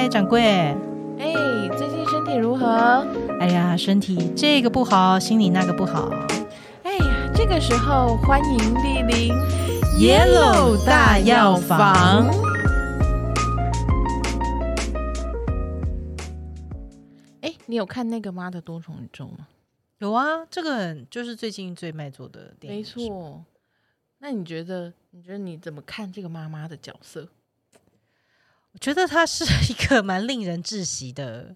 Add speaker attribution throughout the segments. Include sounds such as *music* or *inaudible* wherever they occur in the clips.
Speaker 1: 嗨，掌柜。
Speaker 2: 哎，最近身体如何？
Speaker 1: 哎呀，身体这个不好，心里那个不好。
Speaker 2: 哎呀，这个时候欢迎莅临
Speaker 1: Yellow 大药房。
Speaker 2: 哎，你有看那个《妈的多重宇宙》吗？
Speaker 1: 有啊，这个就是最近最卖座的电影。
Speaker 2: 没错。那你觉得？你觉得你怎么看这个妈妈的角色？
Speaker 1: 我觉得她是一个蛮令人窒息的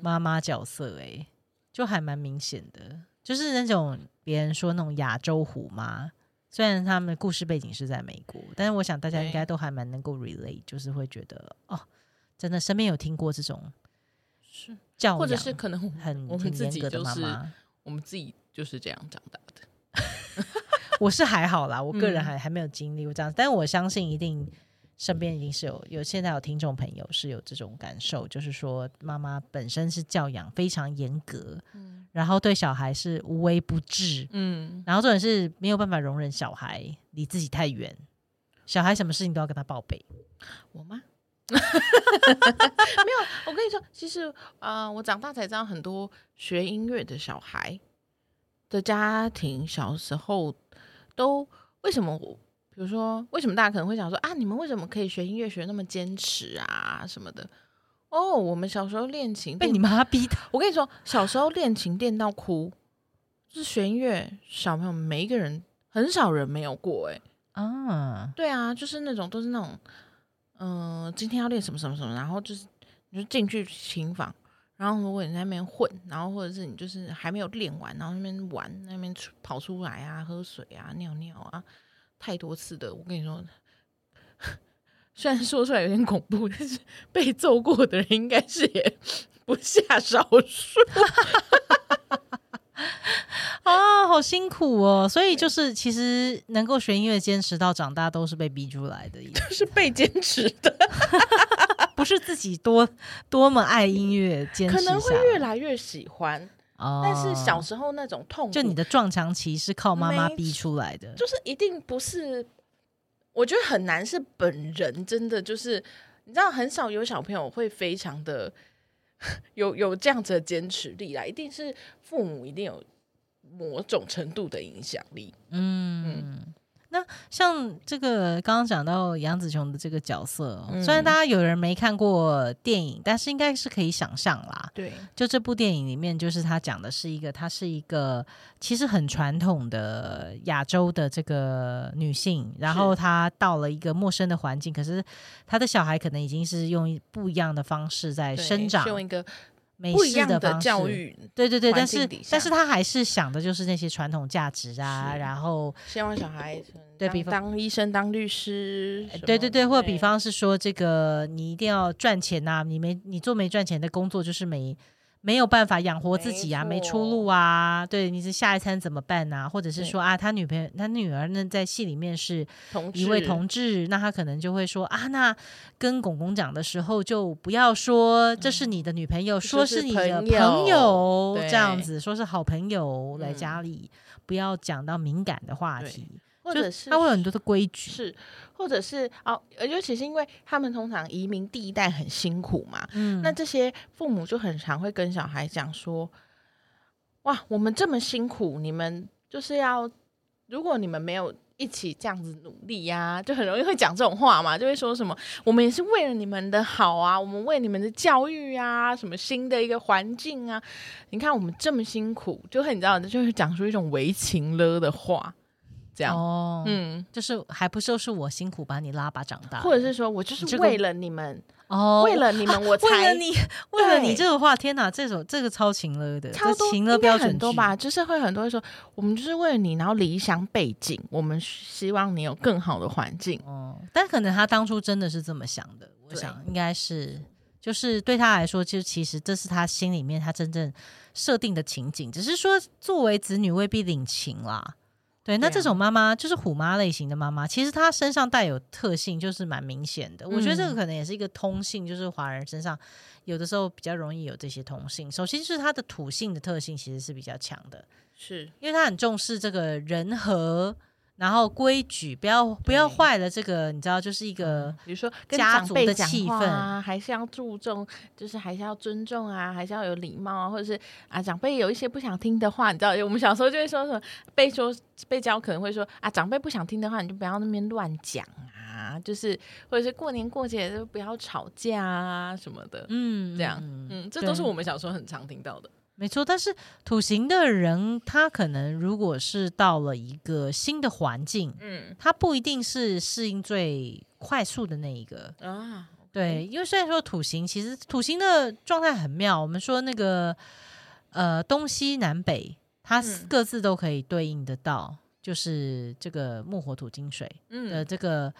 Speaker 1: 妈妈角色，哎，就还蛮明显的，就是那种别人说那种亚洲虎妈。虽然他们的故事背景是在美国，但是我想大家应该都还蛮能够 relate，就是会觉得哦，真的身边有听过这种
Speaker 2: 是
Speaker 1: 教，
Speaker 2: 或者是可能
Speaker 1: 很
Speaker 2: 我们自己
Speaker 1: 的妈妈，
Speaker 2: 我们自己就是这样长大的。*laughs*
Speaker 1: 我是还好啦，我个人还还没有经历过这样，但是我相信一定。身边已经是有有现在有听众朋友是有这种感受，就是说妈妈本身是教养非常严格，嗯，然后对小孩是无微不至，嗯，然后重点是没有办法容忍小孩离自己太远，小孩什么事情都要跟他报备。
Speaker 2: 我吗？*laughs* 没有，我跟你说，其实啊，我长大才知道很多学音乐的小孩的家庭小时候都为什么我。比如说，为什么大家可能会想说啊，你们为什么可以学音乐学那么坚持啊什么的？哦，我们小时候练琴
Speaker 1: 被你妈逼的。
Speaker 2: 我跟你说，小时候练琴练到哭，就是学音乐小朋友每一个人很少人没有过哎啊，对啊，就是那种都是那种，嗯，今天要练什么什么什么，然后就是你就进去琴房，然后如果你在那边混，然后或者是你就是还没有练完，然后那边玩那边出跑出来啊，喝水啊，尿尿啊。太多次的，我跟你说，虽然说出来有点恐怖，但是被揍过的人应该是也不下少数。*laughs*
Speaker 1: 啊，好辛苦哦！所以就是，其实能够学音乐坚持到长大，都是被逼出来的，
Speaker 2: 都是被坚持的，
Speaker 1: 不是自己多多么爱音乐，坚持
Speaker 2: 可能会越来越喜欢。但是小时候那种痛，
Speaker 1: 就你的撞墙期是靠妈妈逼出来的，
Speaker 2: 就是一定不是。我觉得很难是本人真的就是，你知道，很少有小朋友会非常的 *laughs* 有有这样子的坚持力啦，一定是父母一定有某种程度的影响力。嗯。
Speaker 1: 那像这个刚刚讲到杨紫琼的这个角色，虽然大家有人没看过电影，但是应该是可以想象啦。
Speaker 2: 对，
Speaker 1: 就这部电影里面，就是他讲的是一个，她是一个其实很传统的亚洲的这个女性，然后她到了一个陌生的环境，可是她的小孩可能已经是用不一样的方式在生长，
Speaker 2: 用一个。
Speaker 1: 不一样
Speaker 2: 的教育，
Speaker 1: 对对对，但是但是他还是想的就是那些传统价值啊，然后
Speaker 2: 希望小孩对比方当医生、当律师，
Speaker 1: 对对对，或者比方是说这个你一定要赚钱呐，你没你做没赚钱的工作就是没。没有办法养活自己啊，没出路啊，对，你是下一餐怎么办呢？或者是说啊，他女朋友、他女儿呢，在戏里面是一位同志，那他可能就会说啊，那跟公公讲的时候就不要说这是你的女朋友，说是你的朋友这样子，说是好朋友来家里，不要讲到敏感的话题。
Speaker 2: 或者是
Speaker 1: 他会有很多的规矩，
Speaker 2: 是，或者是哦，尤其是因为他们通常移民第一代很辛苦嘛，嗯，那这些父母就很常会跟小孩讲说，哇，我们这么辛苦，你们就是要，如果你们没有一起这样子努力呀，就很容易会讲这种话嘛，就会说什么，我们也是为了你们的好啊，我们为你们的教育啊，什么新的一个环境啊，你看我们这么辛苦，就很你知道，就会讲出一种为情了的话。这样。哦，
Speaker 1: 嗯，就是还不就是我辛苦把你拉拔长大，
Speaker 2: 或者是说我就是为了你们哦，为了你们 *laughs* 我才
Speaker 1: 为了你为了你这个话，天哪，这首这个超情了的，超情了标准
Speaker 2: 很多吧？就是会很多人说，我们就是为了你，然后理想背景，我们希望你有更好的环境。哦。
Speaker 1: 但可能他当初真的是这么想的，我想应该是，就是对他来说，就其实这是他心里面他真正设定的情景，只是说作为子女未必领情啦。对，那这种妈妈就是虎妈类型的妈妈，其实她身上带有特性，就是蛮明显的。我觉得这个可能也是一个通性，就是华人身上有的时候比较容易有这些通性。首先就是她的土性的特性其实是比较强的，
Speaker 2: 是
Speaker 1: 因为她很重视这个人和。然后规矩不要不要坏了，这个你知道，就是一个
Speaker 2: 比如说
Speaker 1: 家族的气氛
Speaker 2: 啊，还是要注重，就是还是要尊重啊，还是要有礼貌啊，或者是啊，长辈有一些不想听的话，你知道，我们小时候就会说什么被说被教可能会说啊，长辈不想听的话，你就不要那边乱讲啊，就是或者是过年过节就不要吵架啊什么的，嗯，这样，嗯，这都是我们小时候很常听到的。
Speaker 1: 没错，但是土型的人，他可能如果是到了一个新的环境，嗯，他不一定是适应最快速的那一个啊。对，因为虽然说土型，其实土型的状态很妙。我们说那个呃东西南北，它各自都可以对应得到，就是这个木火土金水的这个。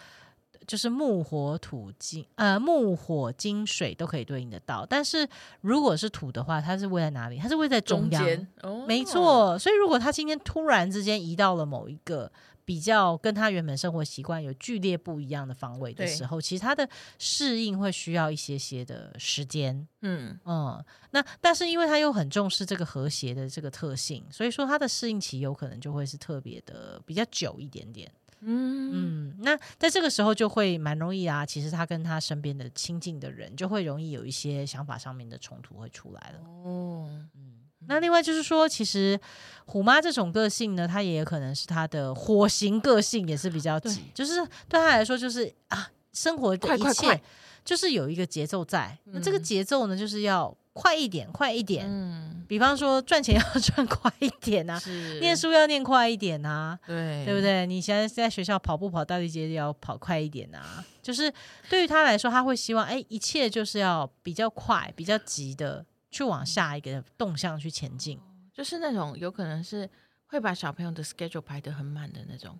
Speaker 1: 就是木火土金，呃，木火金水都可以对应得到。但是如果是土的话，它是位在哪里？它是位在中央，没错。所以如果他今天突然之间移到了某一个比较跟他原本生活习惯有剧烈不一样的方位的时候，其实他的适应会需要一些些的时间。嗯嗯，那但是因为他又很重视这个和谐的这个特性，所以说他的适应期有可能就会是特别的比较久一点点。嗯嗯，那在这个时候就会蛮容易啊。其实他跟他身边的亲近的人，就会容易有一些想法上面的冲突会出来了。哦，嗯，那另外就是说，其实虎妈这种个性呢，她也有可能是她的火型个性，也是比较急，就是对她来说，就是啊，生活的一切就是有一个节奏在。那这个节奏呢，就是要。快一点，快一点。嗯，比方说赚钱要赚快一点啊，*laughs* 念书要念快一点啊，
Speaker 2: 对，
Speaker 1: 对不对？你现在在学校跑步跑大地街要跑快一点啊，就是对于他来说，他会希望哎，一切就是要比较快、比较急的去往下一个动向去前进，
Speaker 2: 就是那种有可能是会把小朋友的 schedule 排得很满的那种，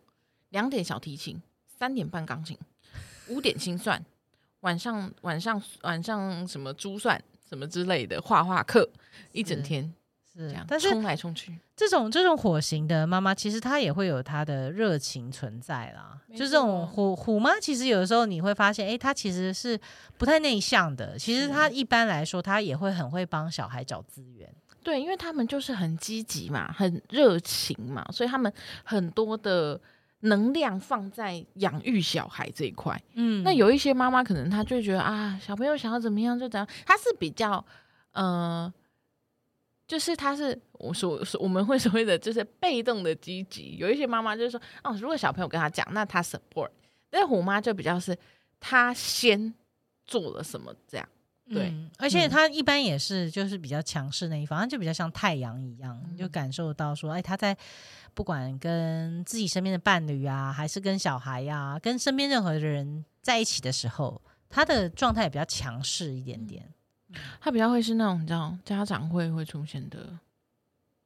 Speaker 2: 两点小提琴，三点半钢琴，五点心算，晚上晚上晚上什么珠算。什么之类的画画课，一整天是这样，但是冲来冲去，
Speaker 1: 这种这种火型的妈妈，其实她也会有她的热情存在啦。就这种虎虎妈，其实有的时候你会发现，哎，她其实是不太内向的。其实她一般来说，她也会很会帮小孩找资源。
Speaker 2: 对，因为他们就是很积极嘛，很热情嘛，所以他们很多的。能量放在养育小孩这一块，嗯，那有一些妈妈可能她就觉得啊，小朋友想要怎么样就怎样，她是比较，呃，就是她是我所我们会所谓的就是被动的积极，有一些妈妈就是说，哦，如果小朋友跟她讲，那她 support，但虎妈就比较是她先做了什么这样，对，
Speaker 1: 而且他一般也是就是比较强势那一方，就比较像太阳一样，就感受到说，哎，他在。不管跟自己身边的伴侣啊，还是跟小孩呀，跟身边任何的人在一起的时候，他的状态也比较强势一点点。
Speaker 2: 他比较会是那种你知道家长会会出现的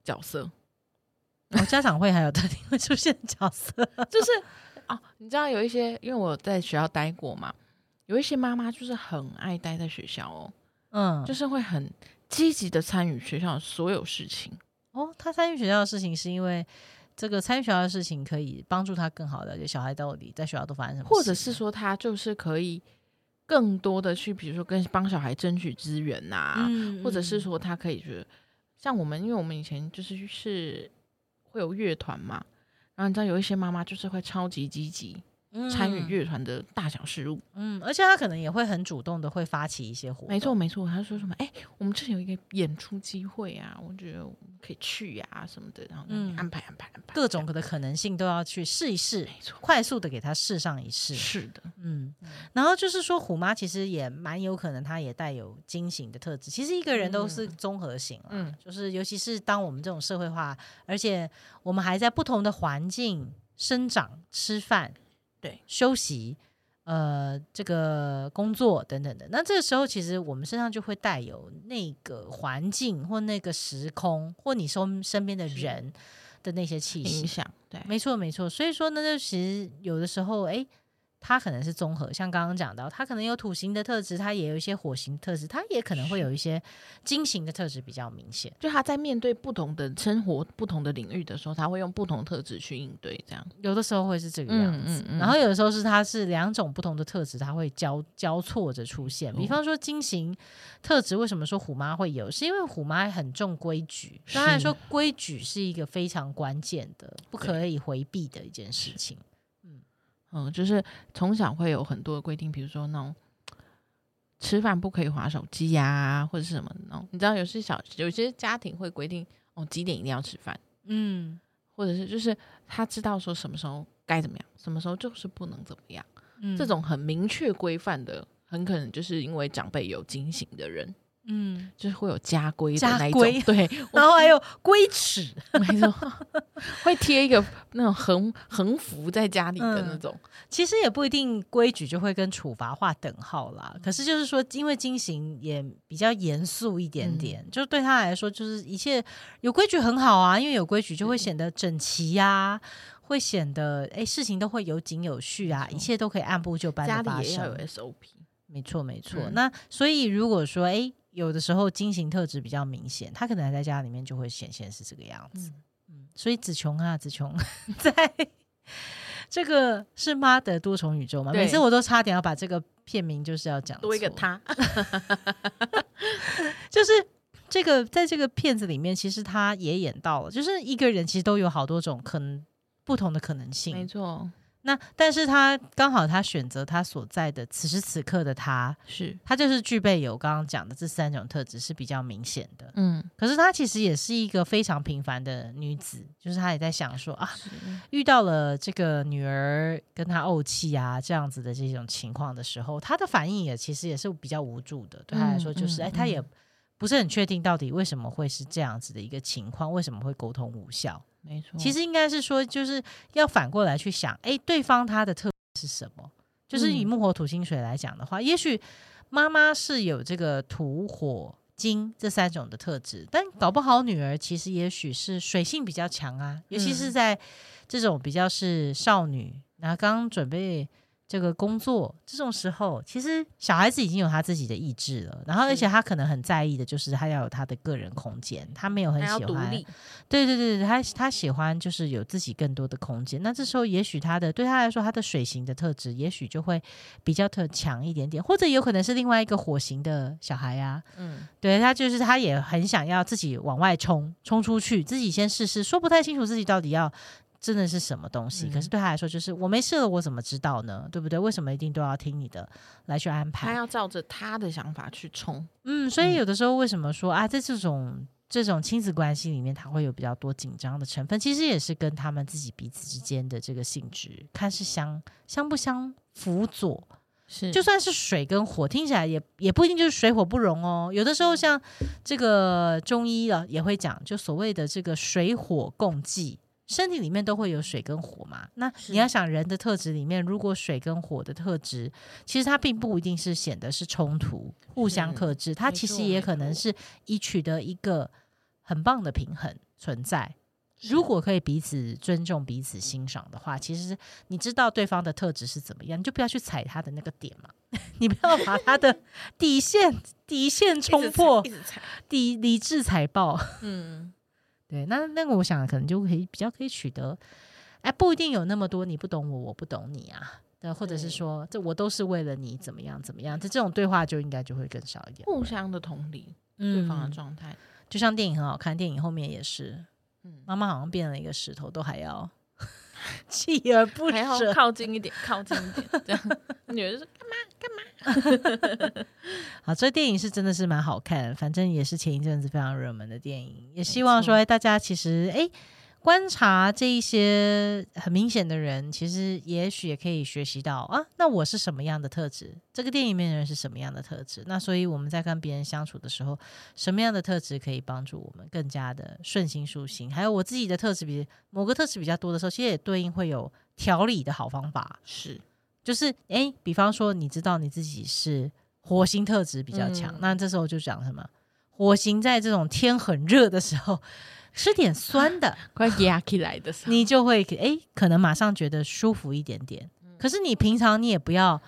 Speaker 2: 角色。*laughs*
Speaker 1: 哦，家长会还有特定会出现角色，*laughs*
Speaker 2: 就是哦，你知道有一些，因为我在学校待过嘛，有一些妈妈就是很爱待在学校哦，嗯，就是会很积极的参与学校的所有事情。
Speaker 1: 哦，他参与学校的事情是因为。这个参与学校的事情可以帮助他更好的了解小孩到底在学校都发生什么，
Speaker 2: 或者是说他就是可以更多的去，比如说跟帮小孩争取资源呐，或者是说他可以觉得像我们，因为我们以前就是是会有乐团嘛，然后你知道有一些妈妈就是会超级积极。参与乐团的大小事务，
Speaker 1: 嗯，而且他可能也会很主动的会发起一些活动。
Speaker 2: 没错，没错，他说什么？哎，我们这里有一个演出机会啊，我觉得我们可以去呀，什么的，然后安排安排安排，
Speaker 1: 各种的可能性都要去试一试，没错，快速的给他试上一试。
Speaker 2: 是的，
Speaker 1: 嗯，然后就是说，虎妈其实也蛮有可能，她也带有惊醒的特质。其实一个人都是综合型，嗯，就是尤其是当我们这种社会化，而且我们还在不同的环境生长、吃饭。
Speaker 2: 对，
Speaker 1: 休息，呃，这个工作等等的，那这个时候其实我们身上就会带有那个环境或那个时空或你身身边的人的那些气息
Speaker 2: 影响。对，
Speaker 1: 没错没错。所以说呢，就其实有的时候，哎，它可能是综合，像刚刚讲到，它可能有土型的特质，它也有一些火型特质，它也可能会有一些金型的特质比较明显。
Speaker 2: 就他在面对不同的生活、不同的领域的时候，他会用不同特质去应对，这样
Speaker 1: 有的时候会是这个样子。然后有的时候是它是两种不同的特质，它会交交错着出现。比方说金型特质，为什么说虎妈会有？是因为虎妈很重规矩，当然说规矩是一个非常关键的、不可以回避的一件事情。
Speaker 2: 嗯，就是从小会有很多的规定，比如说那种吃饭不可以划手机呀，或者是什么那种。你知道，有些小有些家庭会规定哦几点一定要吃饭，嗯，或者是就是他知道说什么时候该怎么样，什么时候就是不能怎么样。这种很明确规范的，很可能就是因为长辈有惊醒的人。嗯，就是会有家规的那种，对，*laughs*
Speaker 1: 然后还有规尺，*laughs*
Speaker 2: 没错，*laughs* 会贴一个那种横横幅在家里的那种。
Speaker 1: 其实也不一定规矩就会跟处罚划等号啦。可是就是说，因为金行也比较严肃一点点，就对他来说，就是一切有规矩很好啊，因为有规矩就会显得整齐呀，会显得哎事情都会有井有序啊，一切都可以按部就班的发生。
Speaker 2: 有 SOP，
Speaker 1: 没错没错。那所以如果说哎。有的时候金型特质比较明显，他可能在家里面就会显现是这个样子。嗯，所以子琼啊，子琼 *laughs* 在这个是妈的多重宇宙嘛？每次我都差点要把这个片名就是要讲
Speaker 2: 多一个他，*laughs*
Speaker 1: 就是这个在这个片子里面，其实他也演到了，就是一个人其实都有好多种可能不同的可能性，
Speaker 2: 没错。
Speaker 1: 那但是他刚好他选择他所在的此时此刻的他
Speaker 2: 是
Speaker 1: 他就是具备有刚刚讲的这三种特质是比较明显的，嗯，可是他其实也是一个非常平凡的女子，就是他也在想说啊，遇到了这个女儿跟他怄气啊这样子的这种情况的时候，他的反应也其实也是比较无助的，对他来说就是哎，他也不是很确定到底为什么会是这样子的一个情况，为什么会沟通无效。
Speaker 2: 没错，
Speaker 1: 其实应该是说，就是要反过来去想，哎，对方他的特质是什么？就是以木火土金水来讲的话，也许妈妈是有这个土火金这三种的特质，但搞不好女儿其实也许是水性比较强啊，尤其是在这种比较是少女，然后刚准备。这个工作这种时候，其实小孩子已经有他自己的意志了，然后而且他可能很在意的就是他要有他的个人空间，他没有很喜欢，对对对他他喜欢就是有自己更多的空间。那这时候也许他的对他来说，他的水型的特质也许就会比较特强一点点，或者有可能是另外一个火型的小孩呀，嗯，对他就是他也很想要自己往外冲，冲出去，自己先试试，说不太清楚自己到底要。真的是什么东西？可是对他来说，就是我没事了，我怎么知道呢？对不对？为什么一定都要听你的来去安排？
Speaker 2: 他要照着他的想法去冲。
Speaker 1: 嗯，所以有的时候为什么说啊，在这种这种亲子关系里面，他会有比较多紧张的成分？其实也是跟他们自己彼此之间的这个性质，看是相相不相辅佐。
Speaker 2: 是，
Speaker 1: 就算是水跟火，听起来也也不一定就是水火不容哦。有的时候像这个中医啊，也会讲，就所谓的这个水火共济。身体里面都会有水跟火嘛？那你要想人的特质里面，如果水跟火的特质，其实它并不一定是显得是冲突、互相克制，它其实也可能是以取得一个很棒的平衡存在。如果可以彼此尊重、彼此欣赏的话，其实你知道对方的特质是怎么样，你就不要去踩他的那个点嘛，*laughs* 你不要把他的底线底线冲破，底理智踩爆，嗯。对，那那个我想可能就可以比较可以取得，哎，不一定有那么多你不懂我，我不懂你啊，对，或者是说这我都是为了你怎么样怎么样，这这种对话就应该就会更少一点，
Speaker 2: 互相的同理对方的状态，
Speaker 1: 就像电影很好看，电影后面也是，嗯，妈妈好像变了一个石头，都还要 *laughs* 锲而不舍，
Speaker 2: 靠近一点，靠近一点，这样。*laughs* 女儿就说干嘛干嘛。*laughs*
Speaker 1: 好，这电影是真的是蛮好看，反正也是前一阵子非常热门的电影。也希望说大家其实哎，观察这一些很明显的人，其实也许也可以学习到啊。那我是什么样的特质？这个电影里面的人是什么样的特质？那所以我们在跟别人相处的时候，什么样的特质可以帮助我们更加的顺心舒心？还有我自己的特质比某个特质比较多的时候，其实也对应会有调理的好方法。
Speaker 2: 是。
Speaker 1: 就是哎，比方说，你知道你自己是火星特质比较强，那这时候就讲什么？火星在这种天很热的时候，吃点酸的，
Speaker 2: 快压起来的时候，
Speaker 1: 你就会哎，可能马上觉得舒服一点点。可是你平常你也不要，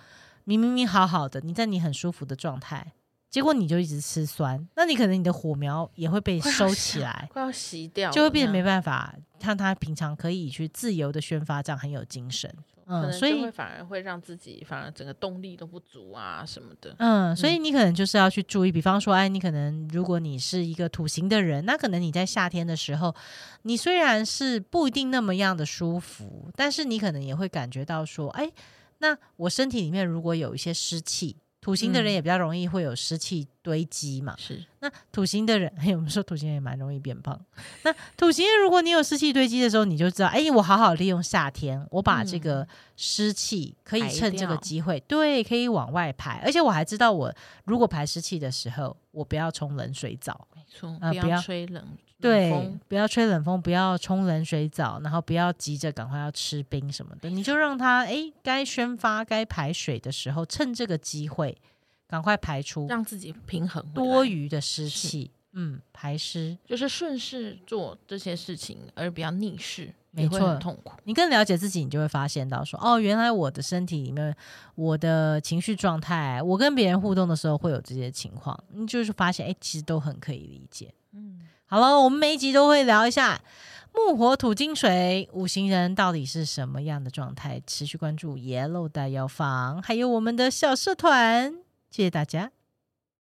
Speaker 1: 明明明好好的，你在你很舒服的状态。结果你就一直吃酸，那你可能你的火苗也会被收起来，
Speaker 2: 快要熄掉，
Speaker 1: 就会变得没办法像他平常可以去自由的宣发，这样很有精神。
Speaker 2: 嗯，所以反而会让自己反而整个动力都不足啊什么的。
Speaker 1: 嗯，所以你可能就是要去注意，比方说，哎，你可能如果你是一个土型的人，那可能你在夏天的时候，你虽然是不一定那么样的舒服，但是你可能也会感觉到说，哎，那我身体里面如果有一些湿气。土星的人也比较容易会有湿气堆积嘛，
Speaker 2: 是。
Speaker 1: 那土星的人，*laughs* 我们说土星人也蛮容易变胖。那土星人，如果你有湿气堆积的时候，你就知道，哎，我好好利用夏天，我把这个湿气可以趁这个机会，对，可以往外排。而且我还知道，我如果排湿气的时候，我不要冲冷水澡，
Speaker 2: 没错，不要吹冷。
Speaker 1: 对，不要吹冷风，不要冲冷水澡，然后不要急着赶快要吃冰什么的，你就让它哎，该宣发、该排水的时候，趁这个机会赶快排出，
Speaker 2: 让自己平衡
Speaker 1: 多余的湿气。嗯，排湿
Speaker 2: 就是顺势做这些事情，而不要逆势，
Speaker 1: 没错，
Speaker 2: 痛苦。
Speaker 1: 你更了解自己，你就会发现到说，哦，原来我的身体里面，我的情绪状态，我跟别人互动的时候会有这些情况，你就是发现，哎，其实都很可以理解。嗯。好了，我们每一集都会聊一下木火土金水五行人到底是什么样的状态。持续关注 Yellow 大药房，还有我们的小社团，谢谢大家。